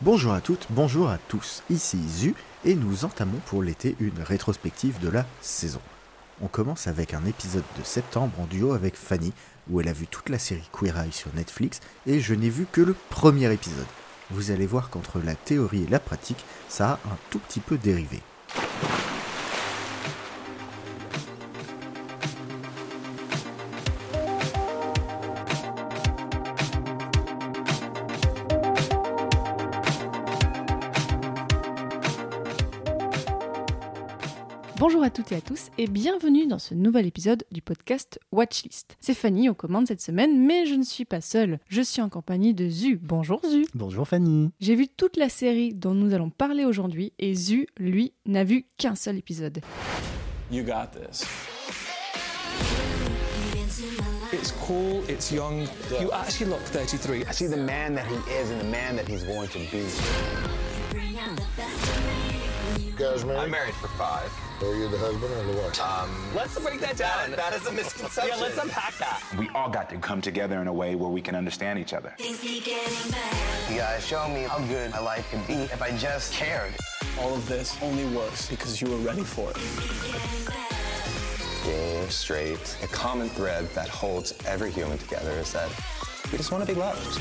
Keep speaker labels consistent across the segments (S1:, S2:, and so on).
S1: Bonjour à toutes, bonjour à tous, ici Zu et nous entamons pour l'été une rétrospective de la saison. On commence avec un épisode de septembre en duo avec Fanny où elle a vu toute la série Queer Eye sur Netflix et je n'ai vu que le premier épisode. Vous allez voir qu'entre la théorie et la pratique, ça a un tout petit peu dérivé.
S2: Toutes et à tous et bienvenue dans ce nouvel épisode du podcast Watchlist. C'est Fanny aux commandes cette semaine, mais je ne suis pas seule. Je suis en compagnie de Zu. Bonjour Zu.
S1: Bonjour Fanny.
S2: J'ai vu toute la série dont nous allons parler aujourd'hui et Zu, lui, n'a vu qu'un seul épisode.
S3: You got this. It's cool, it's young. You actually look 33.
S4: I see the man that he is and the man that he's going to be.
S5: You guys married?
S6: I'm married for five.
S5: Are you the husband or the wife?
S6: Um,
S3: Let's break that down.
S6: that is a misconception.
S3: Yeah, let's unpack that.
S7: we all got to come together in a way where we can understand each other.
S4: You guys show me how good my life could be if I just cared.
S3: All of this only works because you were ready for it.
S6: Gay, straight, a common thread that holds every human together is that we just want to be loved.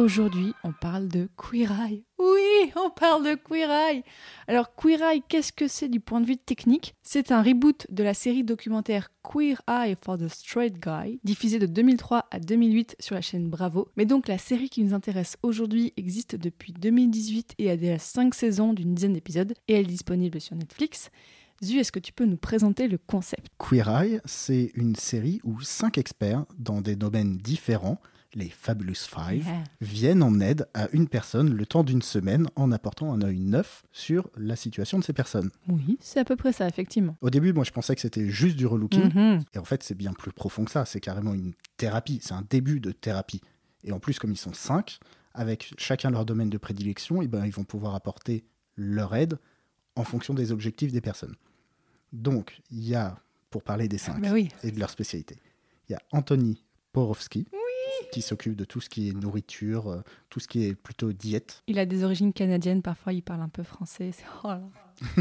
S2: Aujourd'hui, on parle de Queer Eye. Oui, on parle de Queer Eye. Alors, Queer Eye, qu'est-ce que c'est du point de vue technique? C'est un reboot de la série documentaire Queer Eye for the Straight Guy, diffusée de 2003 à 2008 sur la chaîne Bravo. Mais donc, la série qui nous intéresse aujourd'hui existe depuis 2018 et a déjà 5 saisons d'une dizaine d'épisodes, et elle est disponible sur Netflix. Zu, est-ce que tu peux nous présenter le concept?
S1: Queer Eye, c'est une série où cinq experts dans des domaines différents, les Fabulous Five,
S2: Yeah.
S1: viennent en aide à une personne le temps d'une semaine en apportant un œil neuf sur la situation de ces personnes.
S2: Oui, c'est à peu près ça, effectivement.
S1: Au début, moi je pensais que c'était juste du relooking,
S2: Mhm.
S1: et en fait c'est bien plus profond que ça, c'est carrément une thérapie, c'est un début de thérapie. Et en plus, comme ils sont cinq, avec chacun leur domaine de prédilection, et ben, ils vont pouvoir apporter leur aide en fonction des objectifs des personnes. Donc, il y a, pour parler des cinq
S2: Bah oui.
S1: et de leur spécialité, il y a Anthony Porowski, qui s'occupe de tout ce qui est nourriture, euh, tout ce qui est plutôt diète.
S2: Il a des origines canadiennes, parfois il parle un peu français. oh.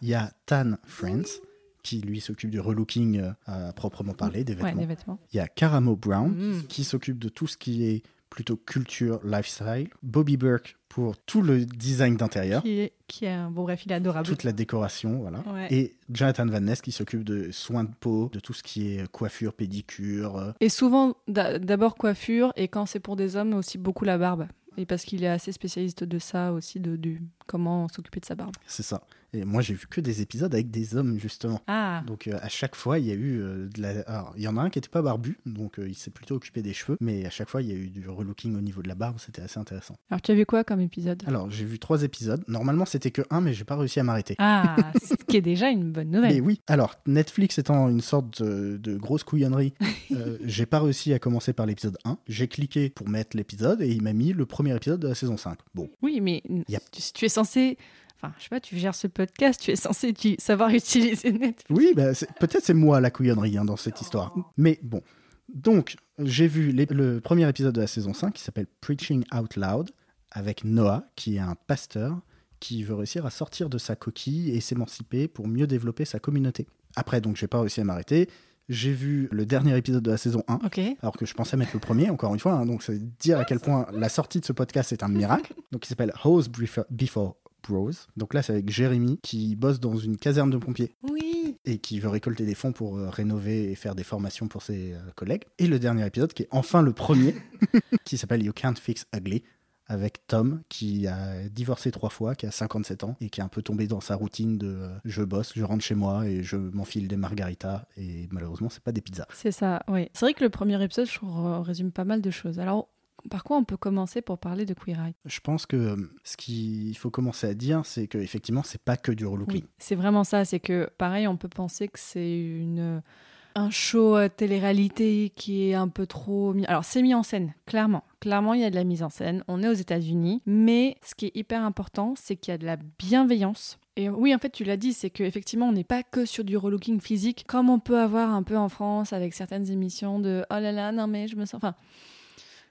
S1: Il y a Tan Friends, qui lui s'occupe du relooking euh, à proprement parler, des
S2: Ouais,
S1: vêtements.
S2: des vêtements.
S1: Il y a Karamo Brown
S2: Mm.
S1: qui s'occupe de tout ce qui est plutôt culture, lifestyle. Bobby Burke pour tout le design d'intérieur,
S2: Qui est, qui est un- bon bref, il est adorable.
S1: toute la décoration, voilà.
S2: Ouais.
S1: Et Jonathan Van Ness qui s'occupe de soins de peau, de tout ce qui est coiffure, pédicure. euh,
S2: Et souvent, d'a- d'abord coiffure, et quand c'est pour des hommes, aussi beaucoup la barbe. Et parce qu'il est assez spécialiste de ça aussi, de, du comment s'occuper de sa barbe.
S1: C'est ça. Et moi, j'ai vu que des épisodes avec des hommes, justement.
S2: Ah
S1: Donc euh, à chaque fois, il y a eu euh, de la... Alors, il y en a un qui n'était pas barbu, donc euh, il s'est plutôt occupé des cheveux, mais à chaque fois, il y a eu du relooking au niveau de la barbe, c'était assez intéressant.
S2: Alors tu as vu quoi comme épisode?
S1: Alors, j'ai vu trois épisodes. Normalement, c'était que un, mais j'ai pas réussi à m'arrêter.
S2: Ah, ce qui est déjà une bonne
S1: Mais
S2: nouvelle.
S1: oui, alors Netflix étant une sorte de, de grosse couillonnerie, j'ai pas réussi à commencer par l'épisode 1. J'ai cliqué pour mettre l'épisode et il m'a mis le premier épisode de la saison 5. Bon,
S2: Oui, mais
S1: Yep.
S2: tu, tu es censé... Enfin, je sais pas, tu gères ce podcast, tu es censé savoir utiliser Netflix.
S1: oui, bah, c'est- peut-être c'est moi la couillonnerie hein, dans cette histoire. Mais bon, donc j'ai vu les- le premier épisode de la saison 5 qui s'appelle Preaching Out Loud avec Noah, qui est un pasteur qui veut réussir à sortir de sa coquille et s'émanciper pour mieux développer sa communauté. Après, donc j'ai pas réussi à m'arrêter. J'ai vu le dernier épisode de la saison 1
S2: Ok.
S1: alors que je pensais mettre le premier, encore une fois. hein, donc, c'est dire à quel point la sortie de ce podcast est un miracle. Donc, il s'appelle Hose Before- Before Bros. Donc là, c'est avec Jérémy qui bosse dans une caserne de pompiers
S2: Oui.
S1: et qui veut récolter des fonds pour euh, rénover et faire des formations pour ses euh, collègues. Et le dernier épisode, qui est enfin le premier, qui s'appelle You Can't Fix Ugly, avec Tom, qui a divorcé trois fois, qui a 57 ans, et qui est un peu tombé dans sa routine de euh, je bosse, je rentre chez moi et je m'enfile des margaritas, et malheureusement, c'est pas des pizzas.
S2: C'est ça, oui. C'est vrai que le premier épisode, je résume pas mal de choses. Alors, par quoi on peut commencer pour parler de Queer Eye?
S1: Je pense que euh, ce qu'il faut commencer à dire, c'est que effectivement, c'est pas que du relooking.
S2: Oui, c'est vraiment ça. C'est que, pareil, on peut penser que c'est une un show euh, télé-réalité qui est un peu trop. Alors, c'est mis en scène, clairement. Clairement, il y a de la mise en scène. On est aux États-Unis, mais ce qui est hyper important, c'est qu'il y a de la bienveillance. Et oui, en fait, tu l'as dit, c'est qu'effectivement, on n'est pas que sur du relooking physique, comme on peut avoir un peu en France avec certaines émissions de oh là là, non mais je me sens. Enfin,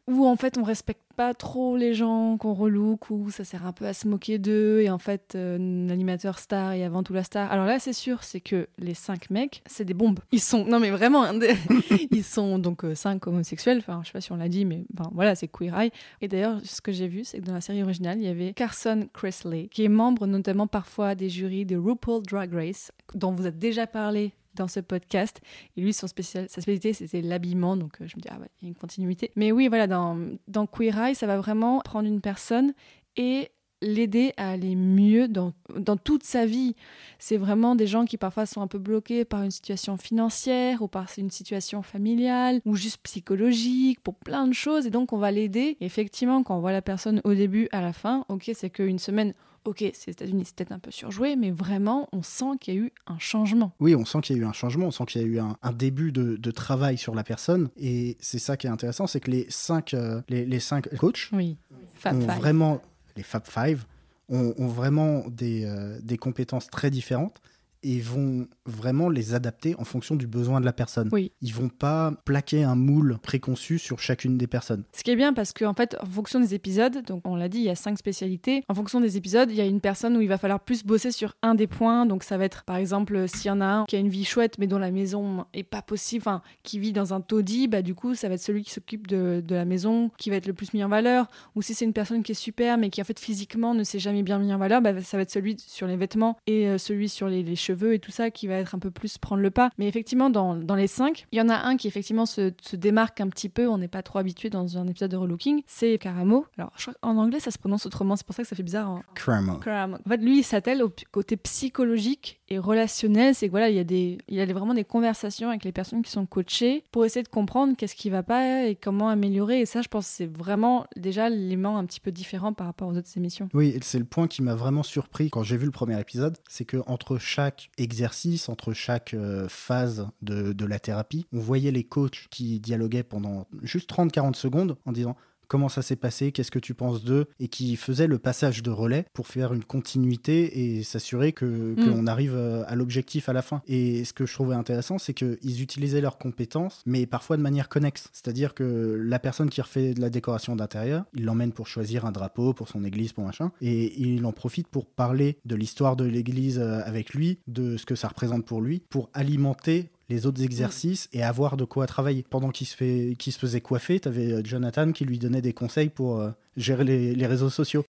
S2: où en fait on respecte pas trop les gens, qu'on relook, ou ça sert un peu à se moquer d'eux, et en fait euh, l'animateur star est avant tout la star. Alors là c'est sûr, c'est que les cinq mecs, c'est des bombes. Ils sont, non mais vraiment, hein, des- ils sont donc euh, cinq homosexuels, enfin je sais pas si on l'a dit, mais enfin, voilà, c'est Queer Eye. Et d'ailleurs, ce que j'ai vu, c'est que dans la série originale, il y avait Carson Kressley, qui est membre notamment parfois des jurys de RuPaul Drag Race, dont vous avez déjà parlé dans ce podcast. Et lui, son spécialité, c'était l'habillement. Donc, euh, je me dis, ah ouais, il y a une continuité. Mais oui, voilà, dans, Queer Eye, ça va vraiment prendre une personne et l'aider à aller mieux dans, dans toute sa vie. C'est vraiment des gens qui parfois sont un peu bloqués par une situation financière ou par une situation familiale ou juste psychologique pour plein de choses. Et donc, on va l'aider. Effectivement, quand on voit la personne au début, à la fin, ok, c'est qu'une semaine, ok, c'est les États-Unis, c'est peut-être un peu surjoué, mais vraiment, on sent qu'il y a eu un changement.
S1: Oui, on sent qu'il y a eu un changement, on sent qu'il y a eu un, un début de, de travail sur la personne. Et c'est ça qui est intéressant, c'est que les cinq, euh, les, les cinq coachs
S2: Oui.
S1: Ont vraiment, les Fab Five, ont, ont vraiment des, euh, des compétences très différentes et vont vraiment les adapter en fonction du besoin de la personne.
S2: Oui.
S1: Ils vont pas plaquer un moule préconçu sur chacune des personnes.
S2: Ce qui est bien parce qu'en fait, en fonction des épisodes, donc on l'a dit, il y a cinq spécialités. En fonction des épisodes, il y a une personne où il va falloir plus bosser sur un des points. Donc ça va être, par exemple, s'il y en a un qui a une vie chouette mais dont la maison est pas possible, enfin, qui vit dans un taudis, bah du coup, ça va être celui qui s'occupe de, de la maison qui va être le plus mis en valeur. Ou si c'est une personne qui est super mais qui en fait physiquement ne s'est jamais bien mis en valeur, bah, ça va être celui sur les vêtements et euh, celui sur les, les cheveux et tout ça qui va être un peu plus prendre le pas. Mais effectivement, dans, dans les cinq, il y en a un qui effectivement se, se démarque un petit peu. On n'est pas trop habitué dans un épisode de relooking. C'est Karamo. Alors, je crois qu'en anglais, ça se prononce autrement. C'est pour ça que ça fait bizarre. en-
S1: Cramo.
S2: Karamo. En fait, lui, il s'attelle au côté psychologique et relationnel. C'est que voilà, il y a des, il y a vraiment des conversations avec les personnes qui sont coachées pour essayer de comprendre qu'est-ce qui va pas et comment améliorer. Et ça, je pense, c'est vraiment déjà l'élément un petit peu différent par rapport aux autres émissions.
S1: Oui, et c'est le point qui m'a vraiment surpris quand j'ai vu le premier épisode, c'est que entre chaque exercice, entre chaque euh, phase de, de la thérapie, on voyait les coachs qui dialoguaient pendant juste 30-40 secondes en disant comment ça s'est passé, qu'est-ce que tu penses d'eux, et qui faisaient le passage de relais pour faire une continuité et s'assurer que qu'on arrive euh, à l'objectif à la fin. Et ce que je trouvais intéressant, c'est qu'ils utilisaient leurs compétences, mais parfois de manière connexe. C'est-à-dire que la personne qui refait de la décoration d'intérieur, il l'emmène pour choisir un drapeau pour son église, pour machin, et il en profite pour parler de l'histoire de l'église euh, avec lui, de ce que ça représente pour lui, pour alimenter les autres exercices et avoir de quoi travailler. Pendant qu'il se, fait, qu'il se faisait coiffer, tu avais Jonathan qui lui donnait des conseils pour euh, gérer les, les réseaux sociaux.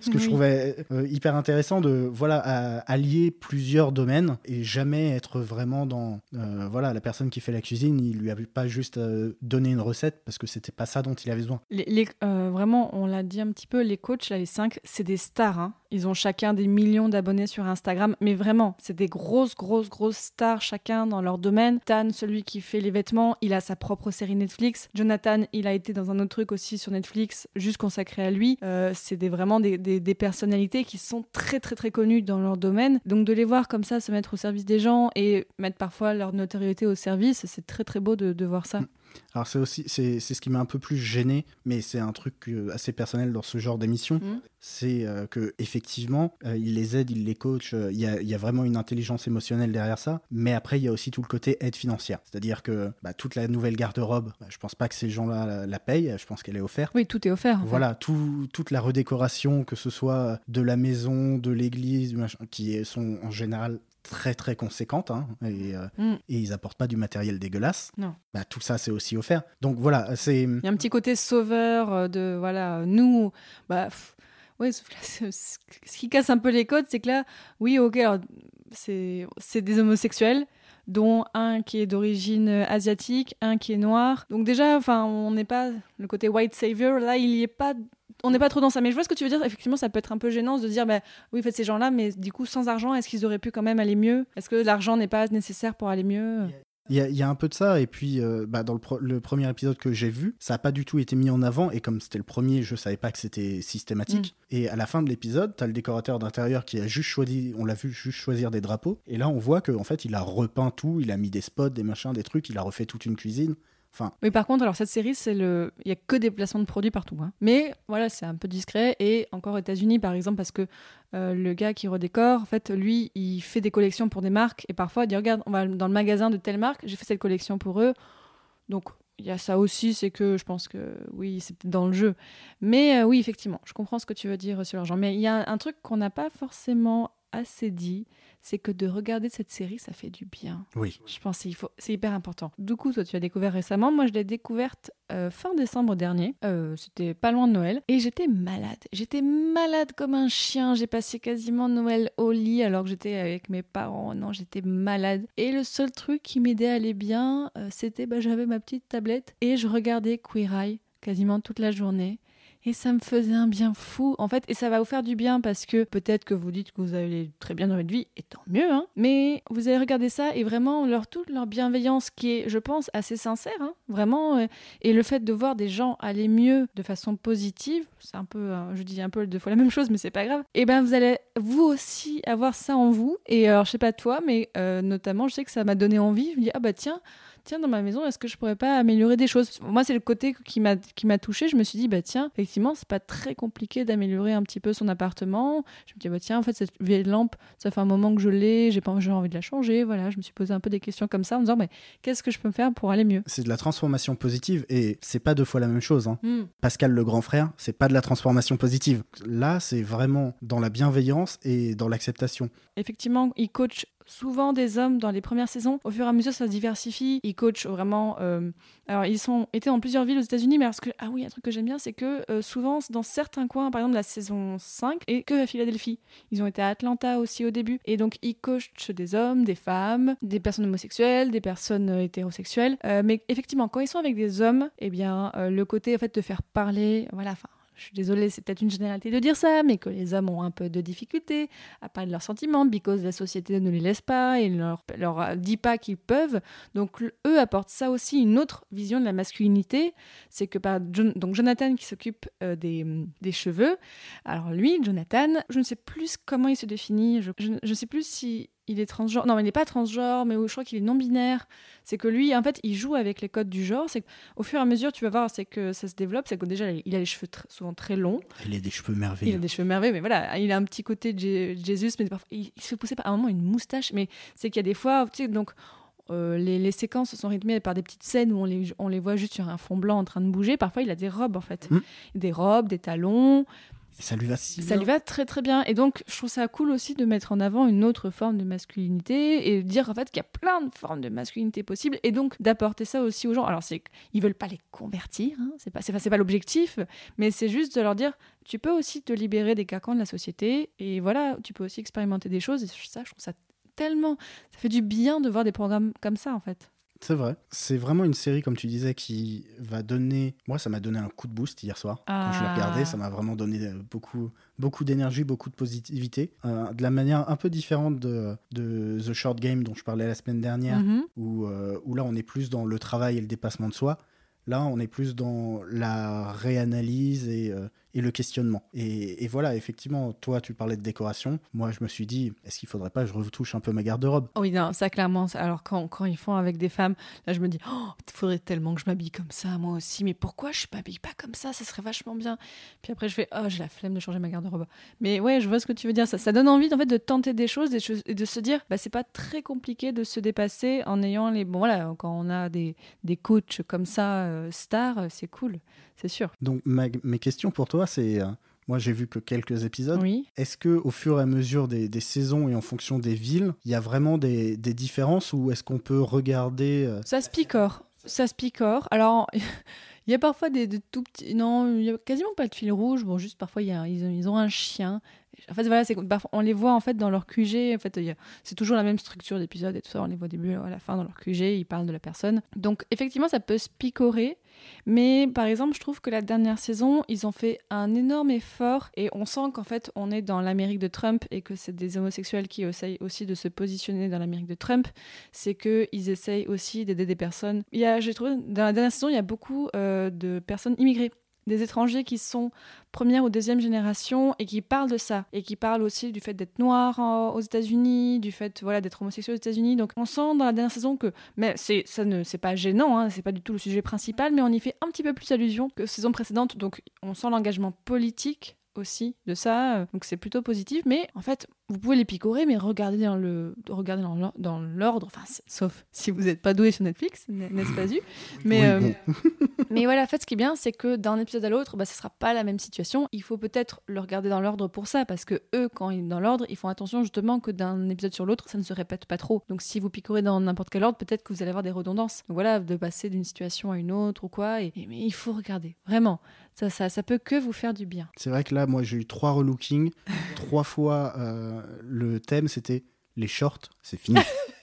S1: Ce que je trouvais euh, hyper intéressant de voilà à- allier plusieurs domaines et jamais être vraiment dans euh, voilà la personne qui fait la cuisine, il lui avait pas juste euh, donné une recette parce que c'était pas ça dont il avait besoin.
S2: Les, les- vraiment, on l'a dit un petit peu, les coachs, là, les cinq, c'est des stars. hein. Ils ont chacun des millions d'abonnés sur Instagram, mais vraiment, c'est des grosses, grosses, grosses stars, chacun dans leur domaine. Tan, celui qui fait les vêtements, il a sa propre série Netflix. Jonathan, il a été dans un autre truc aussi sur Netflix, juste consacré à lui. Euh, c'est des, vraiment des, personnalités qui sont très, très, très connues dans leur domaine. Donc, de les voir comme ça se mettre au service des gens et mettre parfois leur notoriété au service, c'est très, très beau de, de voir ça.
S1: Alors c'est aussi c'est c'est ce qui m'a un peu plus gêné, mais c'est un truc euh, assez personnel dans ce genre d'émission.
S2: Mhm.
S1: C'est euh, que effectivement, euh, il les aide, il les coach. euh, Il y, a, y a vraiment une intelligence émotionnelle derrière ça. Mais après, il y a aussi tout le côté aide financière. C'est-à-dire que bah, toute la nouvelle garde-robe, bah, je pense pas que ces gens-là la, la payent. Je pense qu'elle est offerte.
S2: Oui, tout est offert.
S1: Voilà, tout- toute la redécoration, que ce soit de la maison, de l'église, qui sont en général très très conséquentes, hein, et, euh,
S2: Mm.
S1: et ils apportent pas du matériel dégueulasse.
S2: Non.
S1: Bah, tout ça, c'est aussi offert. Donc voilà, c'est...
S2: Il y a un petit côté sauveur euh, de voilà nous bah pff, ouais ce qui casse un peu les codes c'est que là oui ok alors c'est c'est des homosexuels dont un qui est d'origine asiatique un qui est noir donc déjà enfin on n'est pas le côté white savior là il y est pas on n'est pas trop dans ça. Mais je vois ce que tu veux dire. Effectivement ça peut être un peu gênant de dire bah oui faites ces gens là mais du coup sans argent est-ce qu'ils auraient pu quand même aller mieux? Est-ce que l'argent n'est pas nécessaire pour aller mieux?
S1: Il y, a, il y a un peu de ça, et puis euh, bah, dans le, premier épisode que j'ai vu, ça n'a pas du tout été mis en avant, et comme c'était le premier, je savais pas que c'était systématique. Et à la fin de l'épisode, tu as le décorateur d'intérieur qui a juste choisi, on l'a vu juste choisir des drapeaux, et là on voit qu'en en fait il a repeint tout, il a mis des spots, des machins, des trucs, il a refait toute une cuisine. Enfin,
S2: Oui, par contre, alors cette série, c'est le, il y a que des placements de produits partout. hein. Mais voilà, c'est un peu discret. Et encore aux États-Unis, par exemple, parce que euh, le gars qui redécore, en fait, lui, il fait des collections pour des marques. Et parfois, il dit regarde, on va dans le magasin de telle marque, j'ai fait cette collection pour eux. Donc, il y a ça aussi, c'est que je pense que oui, c'est dans le jeu. Mais euh, oui, effectivement, je comprends ce que tu veux dire sur l'argent. Mais il y a un truc qu'on n'a pas forcément assez dit, c'est que de regarder cette série, ça fait du bien.
S1: Oui.
S2: Je pense que c'est- il faut- c'est hyper important. Du coup, toi, tu l'as découvert récemment. Moi, je l'ai découverte euh, fin décembre dernier. Euh, C'était pas loin de Noël. Et j'étais malade. J'étais malade comme un chien. J'ai passé quasiment Noël au lit alors que j'étais avec mes parents. Non, j'étais malade. Et le seul truc qui m'aidait à aller bien, euh, c'était bah, j'avais ma petite tablette et je regardais Queer Eye quasiment toute la journée. Et ça me faisait un bien fou, en fait. Et ça va vous faire du bien parce que peut-être que vous dites que vous allez très bien dans votre vie, et tant mieux, hein. Mais vous allez regarder ça et vraiment, leur, toute leur bienveillance qui est, je pense, assez sincère, hein, vraiment. euh, et le fait de voir des gens aller mieux de façon positive, c'est un peu, euh, je dis un peu deux fois la même chose, mais c'est pas grave. Et ben, vous allez vous aussi avoir ça en vous. Et alors, je sais pas toi, mais euh, notamment, je sais que ça m'a donné envie. Je me dis, ah bah tiens, tiens, dans ma maison, est-ce que je pourrais pas améliorer des choses? Moi, c'est le côté qui m'a qui m'a touché. Je me suis dit, bah tiens, effectivement, c'est pas très compliqué d'améliorer un petit peu son appartement. Je me dis, bah tiens, en fait, cette vieille lampe, ça fait un moment que je l'ai, j'ai pas j'ai envie de la changer. Voilà, je me suis posé un peu des questions comme ça en me disant, mais qu'est-ce que je peux me faire pour aller mieux?
S1: C'est de la transformation positive et c'est pas deux fois la même chose. hein.
S2: Hmm.
S1: Pascal le grand frère, c'est pas de la transformation positive. Là, c'est vraiment dans la bienveillance et dans l'acceptation.
S2: Effectivement, il coach souvent des hommes dans les premières saisons. Au fur et à mesure, ça se diversifie. Il coach vraiment. euh, alors, ils sont étaient dans plusieurs villes aux États-Unis, mais alors, ce que, ah oui, un truc que j'aime bien, c'est que euh, souvent, dans certains coins, par exemple la saison 5, et que à Philadelphie. Ils ont été à Atlanta aussi au début. Et donc, ils coachent des hommes, des femmes, des personnes homosexuelles, des personnes euh, hétérosexuelles. Mais effectivement, quand ils sont avec des hommes, eh bien, le côté en fait de faire parler, voilà, enfin. Je suis désolée, c'est peut-être une généralité de dire ça, mais que les hommes ont un peu de difficulté à parler de leurs sentiments, because la société ne les laisse pas et ne leur, dit pas qu'ils peuvent. Donc eux apportent ça aussi, une autre vision de la masculinité. C'est que par donc Jonathan qui s'occupe euh, des, des cheveux. Alors lui, Jonathan, je ne sais plus comment il se définit. Je ne sais plus si il est transgenre. Non, mais il n'est pas transgenre, mais je crois qu'il est non-binaire. C'est que lui, en fait, il joue avec les codes du genre. C'est qu'au fur et à mesure, tu vas voir, c'est que ça se développe. C'est que déjà, il a les cheveux tr- souvent très longs.
S1: Il a des cheveux
S2: Il a
S1: merveilleux.
S2: des cheveux merveilleux, mais voilà, il a un petit côté de Jé- Jésus, mais parfois, il, il se fait pousser par un moment une moustache. Mais c'est qu'il y a des fois, tu sais, donc. euh, les, les séquences sont rythmées par des petites scènes où on les, on les voit juste sur un fond blanc en train de bouger. Parfois, il a des robes, en fait.
S1: Mm.
S2: Des robes, des talons.
S1: Ça lui va si
S2: Ça
S1: bien.
S2: lui va très très bien. Et donc, je trouve ça cool aussi de mettre en avant une autre forme de masculinité et de dire en fait qu'il y a plein de formes de masculinité possibles et donc d'apporter ça aussi aux gens. Alors, c'est qu'ils veulent pas les convertir, hein, c'est pas, c'est pas, pas l'objectif, mais c'est juste de leur dire tu peux aussi te libérer des carcans de la société et voilà, tu peux aussi expérimenter des choses. Et ça, je trouve ça tellement. Ça fait du bien de voir des programmes comme ça en fait.
S1: C'est vrai. C'est vraiment une série, comme tu disais, qui va donner. Moi, ça m'a donné un coup de boost hier soir. Quand je l'ai
S2: Ah.
S1: regardé, ça m'a vraiment donné euh, beaucoup, beaucoup d'énergie, beaucoup de positivité. Euh, de la manière un peu différente de, de The Short Game dont je parlais la semaine dernière,
S2: Mhm.
S1: où, euh, où là, on est plus dans le travail et le dépassement de soi. Là, on est plus dans la réanalyse et, euh, et le questionnement. Et, et voilà, effectivement, toi, tu parlais de décoration. Moi, je me suis dit, est-ce qu'il faudrait pas que je retouche un peu ma garde-robe?
S2: Oh Oui, non, ça clairement. Alors quand, quand ils font avec des femmes, là je me dis, oh, il faudrait tellement que je m'habille comme ça, moi aussi. Mais pourquoi je m'habille pas comme ça? Ça serait vachement bien. Puis après je fais, oh, j'ai la flemme de changer ma garde-robe. Mais ouais, je vois ce que tu veux dire. Ça, ça donne envie en fait de tenter des choses, des choses et de se dire, bah c'est pas très compliqué de se dépasser en ayant les. Bon voilà, quand on a des, des coachs comme ça, euh, stars, euh, c'est cool, c'est sûr.
S1: Donc, ma- mes questions pour toi, c'est. euh, moi, j'ai vu que quelques épisodes.
S2: Oui.
S1: Est-ce que au fur et à mesure des, des saisons et en fonction des villes, il y a vraiment des, des différences ou est-ce qu'on peut regarder euh,
S2: Ça se picore. Ça se picore. Alors, il y a parfois des, des tout petits. Non, il y a quasiment pas de fil rouge. Bon, juste parfois, il y a, ils, ont, ils ont un chien. En fait, voilà, c'est on les voit en fait dans leur QG. En fait, c'est toujours la même structure d'épisode et tout ça. On les voit au début, à la fin dans leur QG. Ils parlent de la personne. Donc, effectivement, ça peut se picorer. Mais par exemple, je trouve que la dernière saison, ils ont fait un énorme effort et on sent qu'en fait, on est dans l'Amérique de Trump et que c'est des homosexuels qui essayent aussi de se positionner dans l'Amérique de Trump. C'est qu'ils essayent aussi d'aider des personnes. J'ai trouvé, dans la dernière saison, il y a beaucoup euh, de personnes immigrées. Des étrangers qui sont première ou deuxième génération et qui parlent de ça et qui parlent aussi du fait d'être noir aux États-Unis, du fait voilà d'être homosexuel aux États-Unis. Donc on sent dans la dernière saison que mais c'est ça ne c'est pas gênant, hein, c'est pas du tout le sujet principal, mais on y fait un petit peu plus allusion que saison précédente. Donc on sent l'engagement politique aussi de ça, euh, donc c'est plutôt positif. Mais en fait, vous pouvez les picorer, mais regardez dans le, regardez dans l'or- dans l'ordre, enfin, sauf si vous n'êtes pas doué sur Netflix, n'est-ce pas eu Mais,
S1: Oui,
S2: euh,
S1: bon.
S2: mais voilà, en fait, ce qui est bien, c'est que d'un épisode à l'autre, bah, ce sera pas la même situation. Il faut peut-être le regarder dans l'ordre pour ça, parce que eux, quand ils sont dans l'ordre, ils font attention justement que d'un épisode sur l'autre, ça ne se répète pas trop. Donc si vous picorez dans n'importe quel ordre, peut-être que vous allez avoir des redondances. Donc voilà, de passer d'une situation à une autre ou quoi. Et, et- mais il faut regarder, vraiment. Ça, ça, ça peut que vous faire du bien.
S1: C'est vrai que là, moi, j'ai eu trois relookings. trois fois, euh, le thème, c'était les shorts, c'est fini.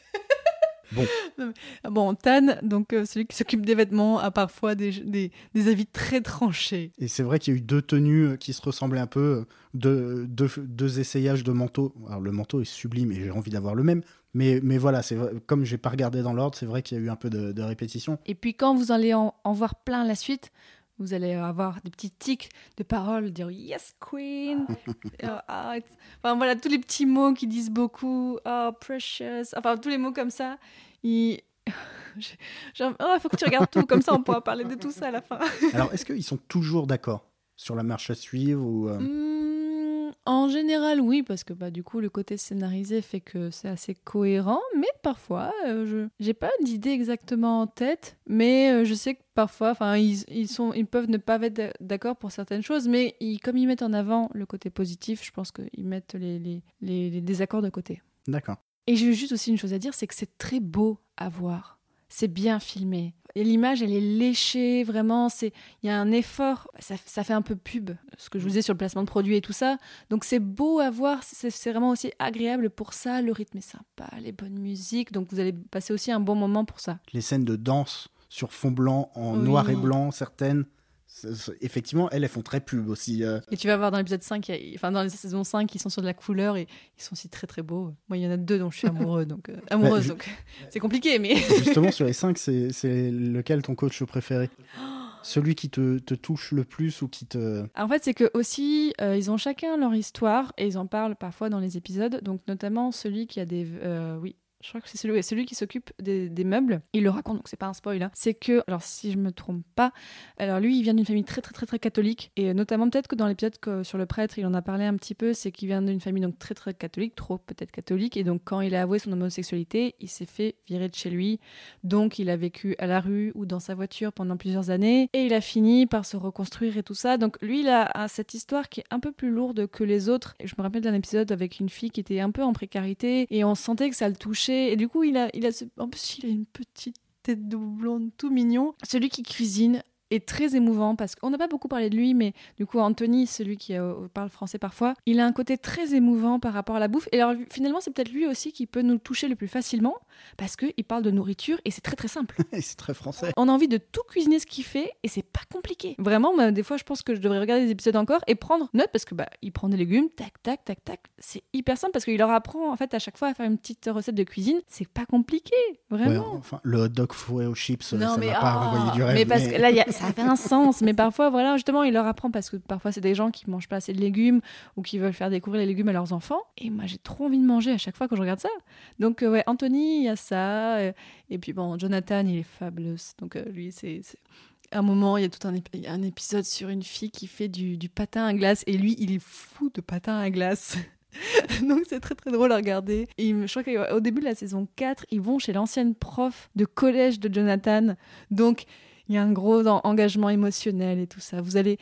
S2: Ah Bon, Tan, donc euh, celui qui s'occupe des vêtements, a parfois des, des, des avis très tranchés.
S1: Et c'est vrai qu'il y a eu deux tenues euh, qui se ressemblaient un peu, euh, deux, deux, deux essayages de manteau. Alors le manteau est sublime et j'ai envie d'avoir le même. Mais, mais voilà, c'est comme j'ai pas regardé dans l'ordre, c'est vrai qu'il y a eu un peu de, de répétition.
S2: Et puis quand vous allez en, en voir plein la suite, vous allez avoir des petits tics de paroles, dire yes queen, ah, enfin voilà tous les petits mots qui disent beaucoup, oh precious, enfin tous les mots comme ça. Il... oh faut que tu regardes tout, comme ça on pourra parler de tout ça à la fin.
S1: Alors est-ce qu'ils sont toujours d'accord sur la marche à suivre ou euh,
S2: Hmm, en général, oui, parce que bah, du coup, le côté scénarisé fait que c'est assez cohérent, mais parfois, euh, je j'ai pas d'idée exactement en tête, mais euh, je sais que parfois, enfin, ils, ils, sont, ils peuvent ne pas être d'accord pour certaines choses, mais ils, comme ils mettent en avant le côté positif, je pense qu'ils mettent les, les, les, les désaccords de côté.
S1: D'accord.
S2: Et j'ai juste aussi une chose à dire, c'est que c'est très beau à voir. C'est bien filmé. Et l'image, elle est léchée, vraiment. C'est, il y a un effort. Ça, ça fait un peu pub, ce que je vous disais sur le placement de produits et tout ça. Donc c'est beau à voir. C'est, vraiment aussi agréable pour ça. Le rythme est sympa, les bonnes musiques. Donc vous allez passer aussi un bon moment pour ça.
S1: Les scènes de danse sur fond blanc, en
S2: Oui.
S1: noir et blanc, certaines, effectivement, elles, elles font très pub aussi. euh.
S2: Et tu vas voir dans l'épisode 5, il y a- enfin dans la saison 5, ils sont sur de la couleur et ils sont aussi très très beaux. Moi, il y en a deux dont je suis amoureux, donc, euh, amoureuse,
S1: je-
S2: donc c'est compliqué, mais.
S1: Justement, sur les cinq, c'est c'est lequel ton coach préféré? Celui qui te, te touche le plus ou qui te...
S2: En fait, c'est que aussi, euh, ils ont chacun leur histoire et ils en parlent parfois dans les épisodes. Donc, notamment celui qui a des. oui. Je crois que c'est celui, celui qui s'occupe des, meubles. Il le raconte, donc c'est pas un spoil. hein. C'est que, alors si je me trompe pas, alors lui, il vient d'une famille très très très très catholique et euh, notamment peut-être que dans l'épisode sur le prêtre, il en a parlé un petit peu. C'est qu'il vient d'une famille donc très très catholique, trop peut-être catholique, et donc quand il a avoué son homosexualité, il s'est fait virer de chez lui. Donc il a vécu à la rue ou dans sa voiture pendant plusieurs années et il a fini par se reconstruire et tout ça. Donc lui, il a cette histoire qui est un peu plus lourde que les autres. Et je me rappelle d'un épisode avec une fille qui était un peu en précarité et on sentait que ça le touchait. Et du coup, il a, il a ce- en plus, il a une petite tête de blonde tout mignon. Celui qui cuisine est très émouvant parce qu'on n'a pas beaucoup parlé de lui, mais du coup, Anthony, celui qui euh, parle français parfois, il a un côté très émouvant par rapport à la bouffe. Et alors, finalement, c'est peut-être lui aussi qui peut nous toucher le plus facilement parce qu'il parle de nourriture et c'est très très simple.
S1: c'est très français.
S2: On a envie de tout cuisiner ce qu'il fait et c'est pas compliqué. Vraiment, moi, des fois, je pense que je devrais regarder des épisodes encore et prendre note parce que bah, il prend des légumes, tac, tac, tac, tac. C'est hyper simple parce qu'il leur apprend en fait à chaque fois à faire une petite recette de cuisine. C'est pas compliqué,
S1: Ouais,
S2: vraiment.
S1: enfin, le hot dog fourré aux chips, ça m'a
S2: mais
S1: pas renvoyé du rêve.
S2: mais parce que là, il y a- ça fait un sens. Mais parfois, voilà, justement, il leur apprend parce que parfois, c'est des gens qui mangent pas assez de légumes ou qui veulent faire découvrir les légumes à leurs enfants. Et moi, j'ai trop envie de manger à chaque fois quand je regarde ça. Donc, euh, ouais, Anthony, il y a ça. euh, et puis, bon, Jonathan, il est fabuleux. Donc, euh, lui, c'est. un moment, il y a tout un, ép- un épisode sur une fille qui fait du, du patin à glace et lui, il est fou de patin à glace. Donc c'est très très drôle à regarder. Et je crois qu'au début de la saison 4, ils vont chez l'ancienne prof de collège de Jonathan. Donc il y a un gros en- engagement émotionnel et tout ça. Vous allez,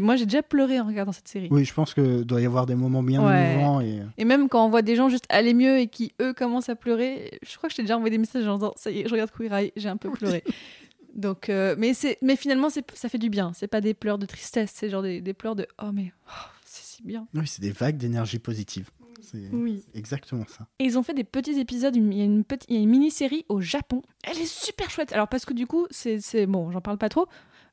S2: moi j'ai déjà pleuré en regardant cette série.
S1: Oui, je pense que doit y avoir des moments bien
S2: Ouais.
S1: émouvants. Et...
S2: Et même quand on voit des gens juste aller mieux et qui eux commencent à pleurer, je crois que je t'ai déjà envoyé des messages en disant ça y est, je regarde Queer j'ai un peu pleuré. Donc, euh, mais c'est, mais finalement c'est, ça fait du bien. C'est pas des pleurs de tristesse, c'est genre des, des pleurs de oh mais oh, c'est si bien.
S1: Oui, c'est des vagues d'énergie positive. C'est
S2: Oui.
S1: exactement ça.
S2: Et ils ont fait des petits épisodes. Il y a une, petite, il y a une mini-série au Japon. Elle est super chouette. Alors, parce que du coup, c'est. c'est- Bon, j'en parle pas trop.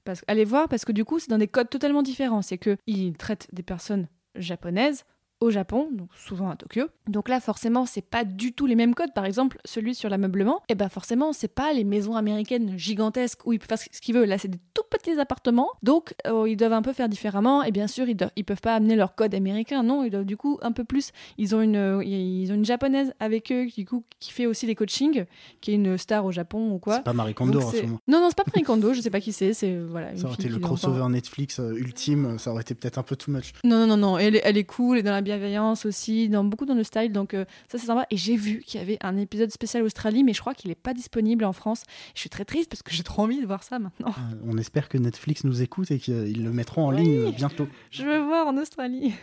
S2: Parce, allez voir, parce que du coup, c'est dans des codes totalement différents. C'est qu'ils traitent des personnes japonaises au Japon, donc souvent à Tokyo. Donc là, forcément, c'est pas du tout les mêmes codes. Par exemple, celui sur l'ameublement, et ben forcément, c'est pas les maisons américaines gigantesques où il peut faire ce qu'il veut. Là, c'est des tout petits appartements, donc euh, ils doivent un peu faire différemment. Et bien sûr, ils, doivent- ils peuvent pas amener leur code américain. Non, ils doivent du coup un peu plus. Ils ont une, euh, ils ont une japonaise avec eux du coup qui fait aussi les coachings, qui est une star au Japon ou quoi.
S1: C'est pas Marie Kondo
S2: Donc,
S1: en
S2: c'est-
S1: ce moment.
S2: Non, non, c'est pas Marie Kondo. Je sais pas qui c'est. C'est voilà.
S1: Ça aurait été le crossover Netflix euh, ultime, ça aurait été peut-être un peu too much.
S2: Non, non, non, non. Elle, est- elle est cool, elle est dans la bienveillance aussi, dans beaucoup dans le style, donc euh, ça c'est sympa. Et j'ai vu qu'il y avait un épisode spécial Australie, mais je crois qu'il n'est pas disponible en France. Je suis très triste parce que j'ai trop envie de voir ça maintenant.
S1: Euh, On espère que Netflix nous écoute et qu'ils le mettront en ligne bientôt.
S2: Je veux voir en Australie.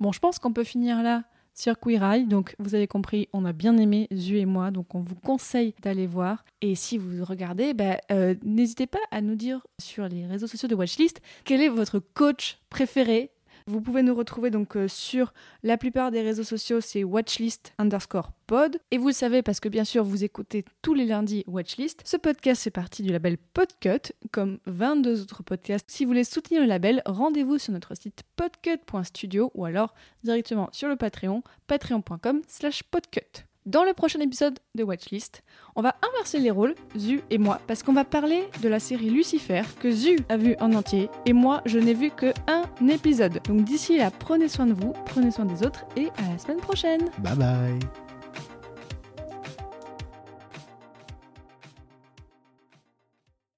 S2: Bon, je pense qu'on peut finir là sur Queer Eye. Donc, vous avez compris, on a bien aimé Zu et moi, donc on vous conseille d'aller voir. Et si vous regardez, bah, euh, n'hésitez pas à nous dire sur les réseaux sociaux de Watchlist quel est votre coach préféré. Vous pouvez nous retrouver donc euh, sur la plupart des réseaux sociaux, c'est watchlist underscore pod. Et vous le savez parce que bien sûr vous écoutez tous les lundis Watchlist. Ce podcast fait partie du label Podcut, comme 22 autres podcasts. Si vous voulez soutenir le label, rendez-vous sur notre site podcut.studio ou alors directement sur le Patreon, patreon.com slash podcut. Dans le prochain épisode de Watchlist, on va inverser les rôles, Zu et moi, parce qu'on va parler de la série Lucifer que Zu a vu en entier et moi je n'ai vu que un épisode. Donc d'ici là, prenez soin de vous, prenez soin des autres et à la semaine prochaine.
S1: Bye bye